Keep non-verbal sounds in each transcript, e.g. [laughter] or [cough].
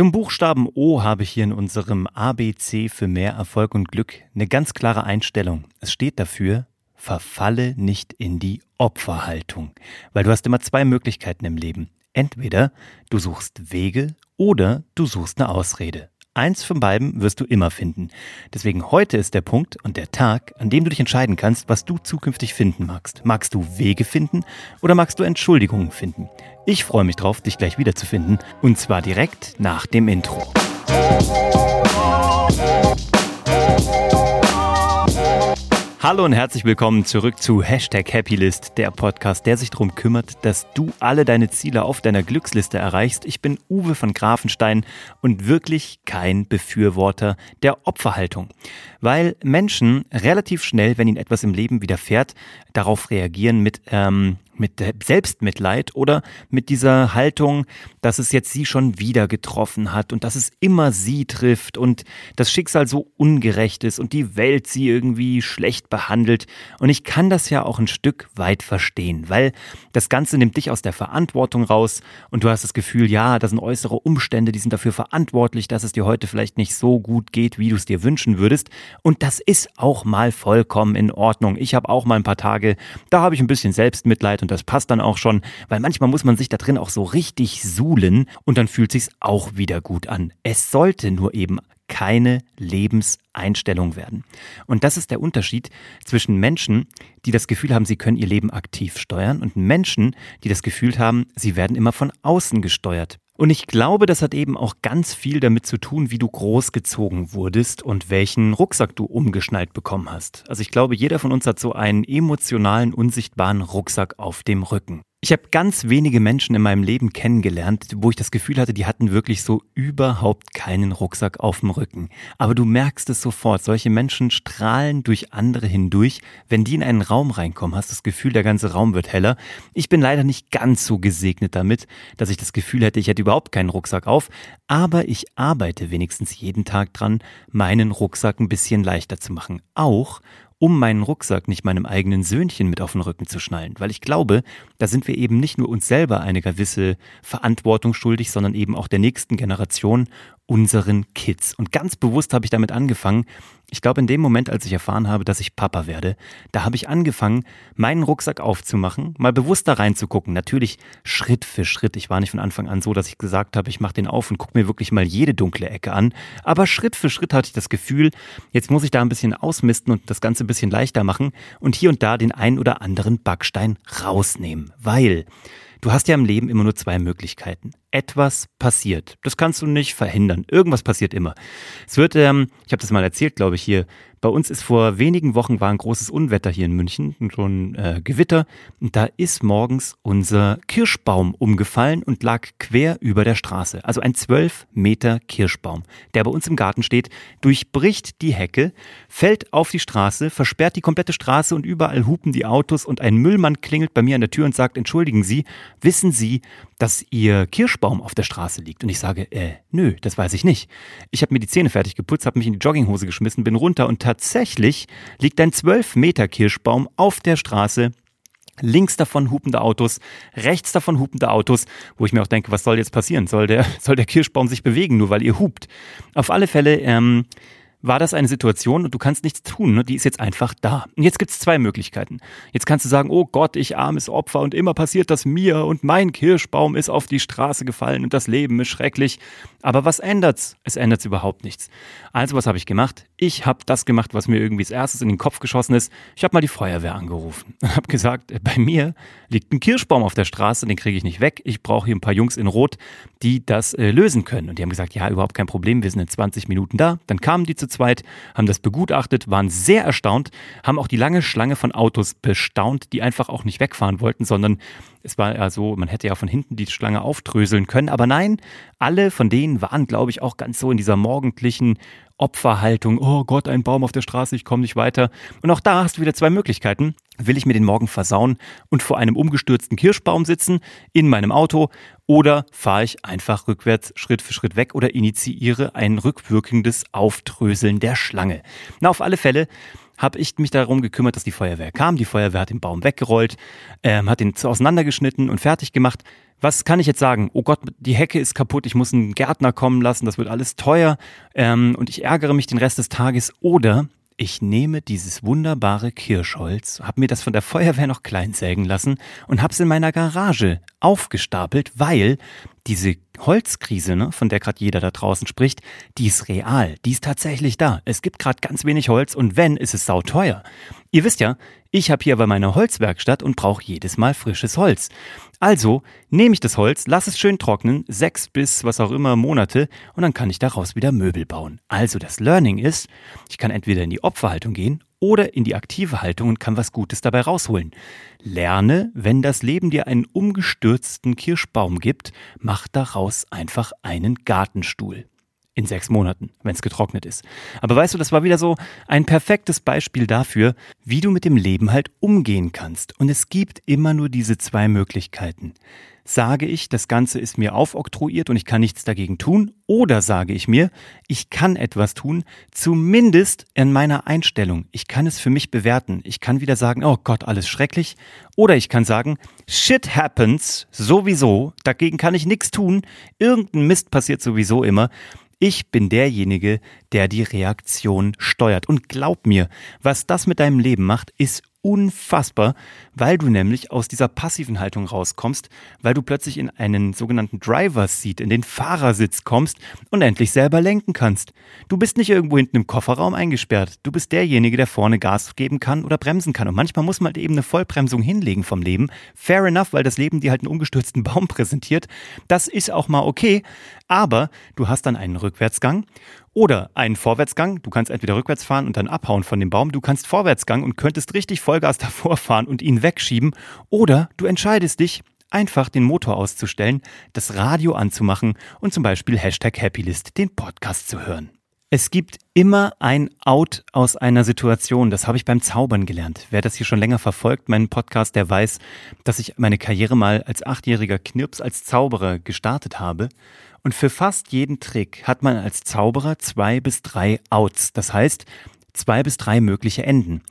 Zum Buchstaben O habe ich hier in unserem ABC für mehr Erfolg und Glück eine ganz klare Einstellung. Es steht dafür, verfalle nicht in die Opferhaltung. Weil du hast immer zwei Möglichkeiten im Leben. Entweder du suchst Wege oder du suchst eine Ausrede. Eins von beiden wirst du immer finden. Deswegen heute ist der Punkt und der Tag, an dem du dich entscheiden kannst, was du zukünftig finden magst. Magst du Wege finden oder magst du Entschuldigungen finden? Ich freue mich drauf, dich gleich wiederzufinden und zwar direkt nach dem Intro. Hallo und herzlich willkommen zurück zu Hashtag Happylist, der Podcast, der sich darum kümmert, dass du alle deine Ziele auf deiner Glücksliste erreichst. Ich bin Uwe von Grafenstein und wirklich kein Befürworter der Opferhaltung, weil Menschen relativ schnell, wenn ihnen etwas im Leben widerfährt, darauf reagieren mit ähm, mit Selbstmitleid oder mit dieser Haltung, dass es jetzt sie schon wieder getroffen hat und dass es immer sie trifft und das Schicksal so ungerecht ist und die Welt sie irgendwie schlecht behandelt. Und ich kann das ja auch ein Stück weit verstehen, weil das Ganze nimmt dich aus der Verantwortung raus und du hast das Gefühl, ja, das sind äußere Umstände, die sind dafür verantwortlich, dass es dir heute vielleicht nicht so gut geht, wie du es dir wünschen würdest. Und das ist auch mal vollkommen in Ordnung. Ich habe auch mal ein paar Tage, da habe ich ein bisschen Selbstmitleid und das passt dann auch schon, weil manchmal muss man sich da drin auch so richtig suhlen und dann fühlt sich's auch wieder gut an. Es sollte nur eben keine Lebenseinstellung werden. Und das ist der Unterschied zwischen Menschen, die das Gefühl haben, sie können ihr Leben aktiv steuern und Menschen, die das Gefühl haben, sie werden immer von außen gesteuert. Und ich glaube, das hat eben auch ganz viel damit zu tun, wie du großgezogen wurdest und welchen Rucksack du umgeschnallt bekommen hast. Also ich glaube, jeder von uns hat so einen emotionalen, unsichtbaren Rucksack auf dem Rücken. Ich habe ganz wenige Menschen in meinem Leben kennengelernt, wo ich das Gefühl hatte, die hatten wirklich so überhaupt keinen Rucksack auf dem Rücken. Aber du merkst es sofort, solche Menschen strahlen durch andere hindurch. Wenn die in einen Raum reinkommen, hast du das Gefühl, der ganze Raum wird heller. Ich bin leider nicht ganz so gesegnet damit, dass ich das Gefühl hätte, ich hätte überhaupt keinen Rucksack auf. Aber ich arbeite wenigstens jeden Tag dran, meinen Rucksack ein bisschen leichter zu machen. Auch um meinen Rucksack nicht meinem eigenen Söhnchen mit auf den Rücken zu schnallen. Weil ich glaube, da sind wir eben nicht nur uns selber eine gewisse Verantwortung schuldig, sondern eben auch der nächsten Generation unseren Kids. Und ganz bewusst habe ich damit angefangen. Ich glaube, in dem Moment, als ich erfahren habe, dass ich Papa werde, da habe ich angefangen, meinen Rucksack aufzumachen, mal bewusst da reinzugucken. Natürlich Schritt für Schritt. Ich war nicht von Anfang an so, dass ich gesagt habe, ich mache den auf und gucke mir wirklich mal jede dunkle Ecke an. Aber Schritt für Schritt hatte ich das Gefühl, jetzt muss ich da ein bisschen ausmisten und das Ganze ein bisschen leichter machen und hier und da den einen oder anderen Backstein rausnehmen. Weil Du hast ja im Leben immer nur zwei Möglichkeiten. Etwas passiert. Das kannst du nicht verhindern. Irgendwas passiert immer. Es wird, ähm, ich habe das mal erzählt, glaube ich, hier bei uns ist vor wenigen Wochen war ein großes Unwetter hier in München, so ein äh, Gewitter. Und da ist morgens unser Kirschbaum umgefallen und lag quer über der Straße. Also ein zwölf Meter Kirschbaum, der bei uns im Garten steht, durchbricht die Hecke, fällt auf die Straße, versperrt die komplette Straße und überall hupen die Autos und ein Müllmann klingelt bei mir an der Tür und sagt, entschuldigen Sie, wissen Sie, dass Ihr Kirschbaum auf der Straße liegt? Und ich sage, äh, nö, das weiß ich nicht. Ich habe mir die Zähne fertig geputzt, habe mich in die Jogginghose geschmissen, bin runter und tatsächlich liegt ein 12 Meter Kirschbaum auf der Straße. Links davon hupende Autos, rechts davon hupende Autos, wo ich mir auch denke, was soll jetzt passieren? Soll der, [laughs] soll der Kirschbaum sich bewegen, nur weil ihr hupt? Auf alle Fälle ähm, war das eine Situation und du kannst nichts tun. Ne? Die ist jetzt einfach da. Und jetzt gibt es zwei Möglichkeiten. Jetzt kannst du sagen, oh Gott, ich armes Opfer und immer passiert das mir und mein Kirschbaum ist auf die Straße gefallen und das Leben ist schrecklich. Aber was ändert's? Es ändert überhaupt nichts. Also was habe ich gemacht? Ich habe das gemacht, was mir irgendwie als erstes in den Kopf geschossen ist. Ich habe mal die Feuerwehr angerufen und habe gesagt, bei mir liegt ein Kirschbaum auf der Straße, den kriege ich nicht weg. Ich brauche hier ein paar Jungs in Rot, die das äh, lösen können. Und die haben gesagt, ja, überhaupt kein Problem, wir sind in 20 Minuten da. Dann kamen die zu zweit, haben das begutachtet, waren sehr erstaunt, haben auch die lange Schlange von Autos bestaunt, die einfach auch nicht wegfahren wollten, sondern es war ja so, man hätte ja von hinten die Schlange auftröseln können. Aber nein, alle von denen waren, glaube ich, auch ganz so in dieser morgendlichen Opferhaltung. Oh Gott, ein Baum auf der Straße, ich komme nicht weiter. Und auch da hast du wieder zwei Möglichkeiten. Will ich mir den Morgen versauen und vor einem umgestürzten Kirschbaum sitzen in meinem Auto oder fahre ich einfach rückwärts Schritt für Schritt weg oder initiiere ein rückwirkendes Auftröseln der Schlange? Na, auf alle Fälle habe ich mich darum gekümmert, dass die Feuerwehr kam. Die Feuerwehr hat den Baum weggerollt, ähm, hat ihn auseinandergeschnitten und fertig gemacht. Was kann ich jetzt sagen? Oh Gott, die Hecke ist kaputt, ich muss einen Gärtner kommen lassen, das wird alles teuer ähm, und ich ärgere mich den Rest des Tages. Oder ich nehme dieses wunderbare Kirschholz, habe mir das von der Feuerwehr noch klein sägen lassen und habe es in meiner Garage aufgestapelt, weil diese Holzkrise, ne, von der gerade jeder da draußen spricht, die ist real, die ist tatsächlich da. Es gibt gerade ganz wenig Holz und wenn, ist es sauteuer. Ihr wisst ja, ich habe hier aber meine Holzwerkstatt und brauche jedes Mal frisches Holz. Also nehme ich das Holz, lass es schön trocknen, sechs bis was auch immer Monate, und dann kann ich daraus wieder Möbel bauen. Also das Learning ist, ich kann entweder in die Opferhaltung gehen oder in die aktive Haltung und kann was Gutes dabei rausholen. Lerne, wenn das Leben dir einen umgestürzten Kirschbaum gibt, mach daraus einfach einen Gartenstuhl in sechs Monaten, wenn es getrocknet ist. Aber weißt du, das war wieder so ein perfektes Beispiel dafür, wie du mit dem Leben halt umgehen kannst. Und es gibt immer nur diese zwei Möglichkeiten. Sage ich, das Ganze ist mir aufoktroyiert und ich kann nichts dagegen tun? Oder sage ich mir, ich kann etwas tun, zumindest in meiner Einstellung. Ich kann es für mich bewerten. Ich kann wieder sagen, oh Gott, alles schrecklich. Oder ich kann sagen, shit happens sowieso. Dagegen kann ich nichts tun. Irgendein Mist passiert sowieso immer. Ich bin derjenige, der die Reaktion steuert. Und glaub mir, was das mit deinem Leben macht, ist unfassbar, weil du nämlich aus dieser passiven Haltung rauskommst, weil du plötzlich in einen sogenannten Driver's Seat, in den Fahrersitz kommst und endlich selber lenken kannst. Du bist nicht irgendwo hinten im Kofferraum eingesperrt. Du bist derjenige, der vorne Gas geben kann oder bremsen kann. Und manchmal muss man eben eine Vollbremsung hinlegen vom Leben. Fair enough, weil das Leben dir halt einen umgestürzten Baum präsentiert. Das ist auch mal okay. Aber du hast dann einen Rückwärtsgang oder einen Vorwärtsgang. Du kannst entweder rückwärts fahren und dann abhauen von dem Baum. Du kannst Vorwärtsgang und könntest richtig Vollgas [laughs] davor fahren und ihn wegschieben. Oder du entscheidest dich, einfach den Motor auszustellen, das Radio anzumachen und zum Beispiel Hashtag Happylist den Podcast zu hören. Es gibt immer ein Out aus einer Situation. Das habe ich beim Zaubern gelernt. Wer das hier schon länger verfolgt, meinen Podcast, der weiß, dass ich meine Karriere mal als achtjähriger Knirps als Zauberer gestartet habe. Und für fast jeden Trick hat man als Zauberer zwei bis drei Outs. Das heißt, zwei bis drei mögliche Enden.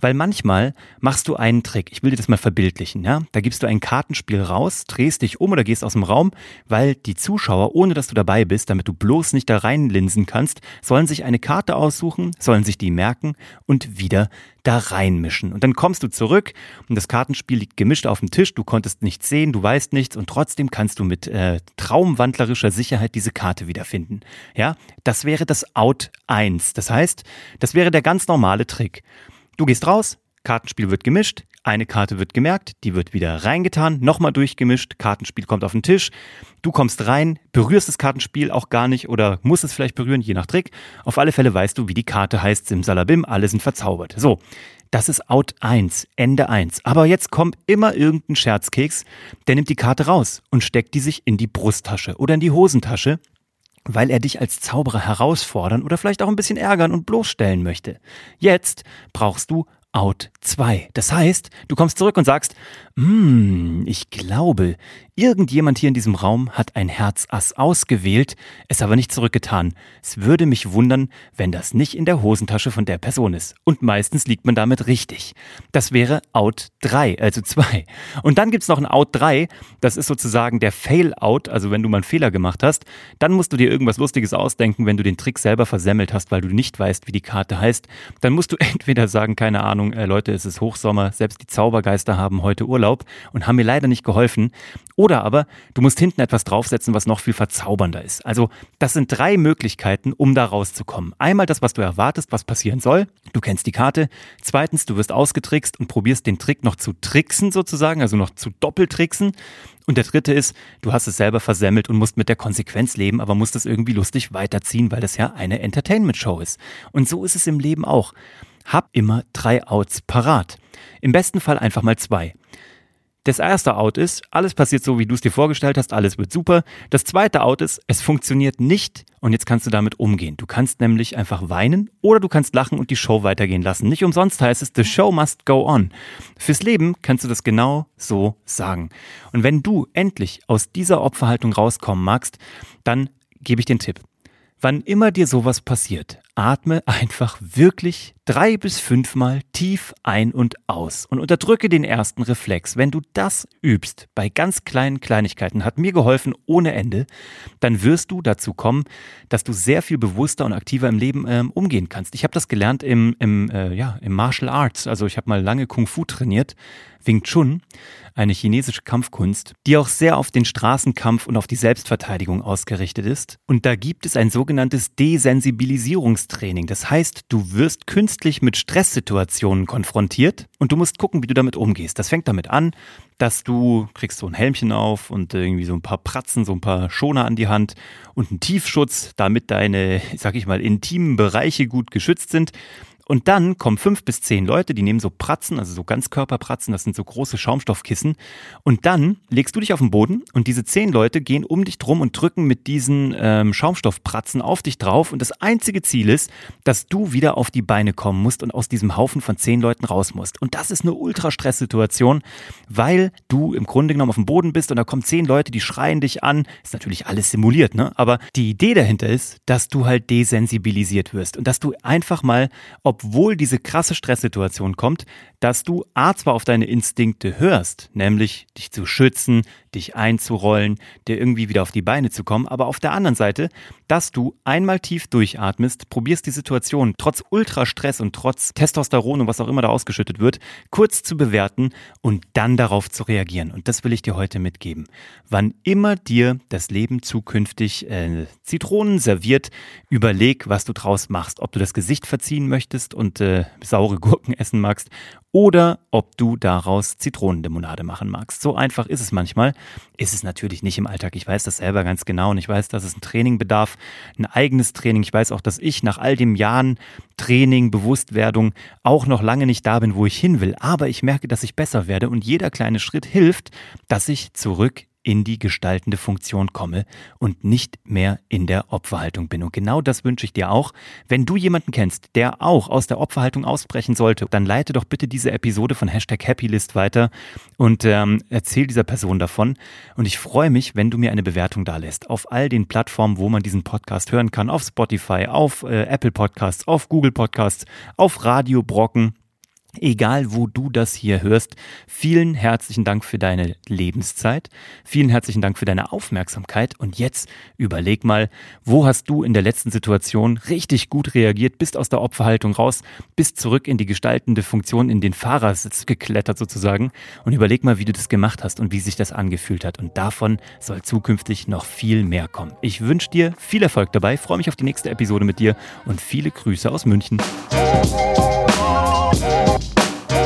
Weil manchmal machst du einen Trick. Ich will dir das mal verbildlichen, ja? Da gibst du ein Kartenspiel raus, drehst dich um oder gehst aus dem Raum, weil die Zuschauer, ohne dass du dabei bist, damit du bloß nicht da reinlinsen kannst, sollen sich eine Karte aussuchen, sollen sich die merken und wieder da reinmischen. Und dann kommst du zurück und das Kartenspiel liegt gemischt auf dem Tisch, du konntest nichts sehen, du weißt nichts und trotzdem kannst du mit äh, traumwandlerischer Sicherheit diese Karte wiederfinden. Ja, das wäre das Out 1. Das heißt, das wäre der ganz normale Trick. Du gehst raus, Kartenspiel wird gemischt, eine Karte wird gemerkt, die wird wieder reingetan, nochmal durchgemischt, Kartenspiel kommt auf den Tisch, du kommst rein, berührst das Kartenspiel auch gar nicht oder musst es vielleicht berühren, je nach Trick. Auf alle Fälle weißt du, wie die Karte heißt, Simsalabim, alle sind verzaubert. So, das ist Out 1, Ende 1. Aber jetzt kommt immer irgendein Scherzkeks, der nimmt die Karte raus und steckt die sich in die Brusttasche oder in die Hosentasche weil er dich als Zauberer herausfordern oder vielleicht auch ein bisschen ärgern und bloßstellen möchte. Jetzt brauchst du Out 2. Das heißt, du kommst zurück und sagst, hm, ich glaube, irgendjemand hier in diesem Raum hat ein Herzass ausgewählt, es aber nicht zurückgetan. Es würde mich wundern, wenn das nicht in der Hosentasche von der Person ist. Und meistens liegt man damit richtig. Das wäre Out 3, also 2. Und dann gibt's noch ein Out 3, das ist sozusagen der Fail-Out, also wenn du mal einen Fehler gemacht hast, dann musst du dir irgendwas Lustiges ausdenken, wenn du den Trick selber versemmelt hast, weil du nicht weißt, wie die Karte heißt. Dann musst du [laughs] entweder sagen, keine Ahnung, äh, Leute, es ist Hochsommer, selbst die Zaubergeister haben heute Urlaub und haben mir leider nicht geholfen. Oder aber du musst hinten etwas draufsetzen, was noch viel verzaubernder ist. Also das sind drei Möglichkeiten, um da rauszukommen. Einmal das, was du erwartest, was passieren soll. Du kennst die Karte. Zweitens, du wirst ausgetrickst und probierst den Trick noch zu tricksen sozusagen, also noch zu doppeltricksen. Und der dritte ist, du hast es selber versemmelt und musst mit der Konsequenz leben, aber musst es irgendwie lustig weiterziehen, weil das ja eine Entertainment-Show ist. Und so ist es im Leben auch hab immer drei Outs parat. Im besten Fall einfach mal zwei. Das erste Out ist, alles passiert so, wie du es dir vorgestellt hast, alles wird super. Das zweite Out ist, es funktioniert nicht und jetzt kannst du damit umgehen. Du kannst nämlich einfach weinen oder du kannst lachen und die Show weitergehen lassen. Nicht umsonst heißt es, the show must go on. Fürs Leben kannst du das genau so sagen. Und wenn du endlich aus dieser Opferhaltung rauskommen magst, dann gebe ich den Tipp. Wann immer dir sowas passiert, atme einfach wirklich drei bis fünfmal tief ein und aus und unterdrücke den ersten Reflex. Wenn du das übst bei ganz kleinen Kleinigkeiten, hat mir geholfen ohne Ende, dann wirst du dazu kommen, dass du sehr viel bewusster und aktiver im Leben ähm, umgehen kannst. Ich habe das gelernt im, im, äh, ja, im Martial Arts. Also ich habe mal lange Kung Fu trainiert, Wing Chun eine chinesische Kampfkunst, die auch sehr auf den Straßenkampf und auf die Selbstverteidigung ausgerichtet ist. Und da gibt es ein sogenanntes Desensibilisierungstraining. Das heißt, du wirst künstlich mit Stresssituationen konfrontiert und du musst gucken, wie du damit umgehst. Das fängt damit an, dass du kriegst so ein Helmchen auf und irgendwie so ein paar Pratzen, so ein paar Schoner an die Hand und einen Tiefschutz, damit deine, sag ich mal, intimen Bereiche gut geschützt sind. Und dann kommen fünf bis zehn Leute, die nehmen so Pratzen, also so Ganzkörperpratzen, das sind so große Schaumstoffkissen. Und dann legst du dich auf den Boden und diese zehn Leute gehen um dich drum und drücken mit diesen ähm, Schaumstoffpratzen auf dich drauf. Und das einzige Ziel ist, dass du wieder auf die Beine kommen musst und aus diesem Haufen von zehn Leuten raus musst. Und das ist eine Ultra-Stress-Situation, weil du im Grunde genommen auf dem Boden bist und da kommen zehn Leute, die schreien dich an. Ist natürlich alles simuliert, ne? Aber die Idee dahinter ist, dass du halt desensibilisiert wirst und dass du einfach mal, ob obwohl diese krasse Stresssituation kommt, dass du A zwar auf deine Instinkte hörst, nämlich dich zu schützen, dich einzurollen, dir irgendwie wieder auf die Beine zu kommen, aber auf der anderen Seite, dass du einmal tief durchatmest, probierst die Situation trotz Ultrastress und trotz Testosteron und was auch immer da ausgeschüttet wird, kurz zu bewerten und dann darauf zu reagieren. Und das will ich dir heute mitgeben. Wann immer dir das Leben zukünftig äh, Zitronen serviert, überleg, was du draus machst. Ob du das Gesicht verziehen möchtest und äh, saure Gurken essen magst oder ob du daraus Zitronenlimonade machen magst. So einfach ist es manchmal. Ist es natürlich nicht im Alltag. Ich weiß das selber ganz genau und ich weiß, dass es ein Training bedarf, ein eigenes Training. Ich weiß auch, dass ich nach all den Jahren Training, Bewusstwerdung auch noch lange nicht da bin, wo ich hin will. Aber ich merke, dass ich besser werde und jeder kleine Schritt hilft, dass ich zurück in die gestaltende Funktion komme und nicht mehr in der Opferhaltung bin. Und genau das wünsche ich dir auch. Wenn du jemanden kennst, der auch aus der Opferhaltung ausbrechen sollte, dann leite doch bitte diese Episode von Hashtag Happylist weiter und ähm, erzähl dieser Person davon. Und ich freue mich, wenn du mir eine Bewertung da lässt. Auf all den Plattformen, wo man diesen Podcast hören kann. Auf Spotify, auf äh, Apple Podcasts, auf Google Podcasts, auf Radio Brocken Egal, wo du das hier hörst, vielen herzlichen Dank für deine Lebenszeit, vielen herzlichen Dank für deine Aufmerksamkeit. Und jetzt überleg mal, wo hast du in der letzten Situation richtig gut reagiert, bist aus der Opferhaltung raus, bist zurück in die gestaltende Funktion, in den Fahrersitz geklettert sozusagen. Und überleg mal, wie du das gemacht hast und wie sich das angefühlt hat. Und davon soll zukünftig noch viel mehr kommen. Ich wünsche dir viel Erfolg dabei, freue mich auf die nächste Episode mit dir und viele Grüße aus München.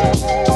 Thank you.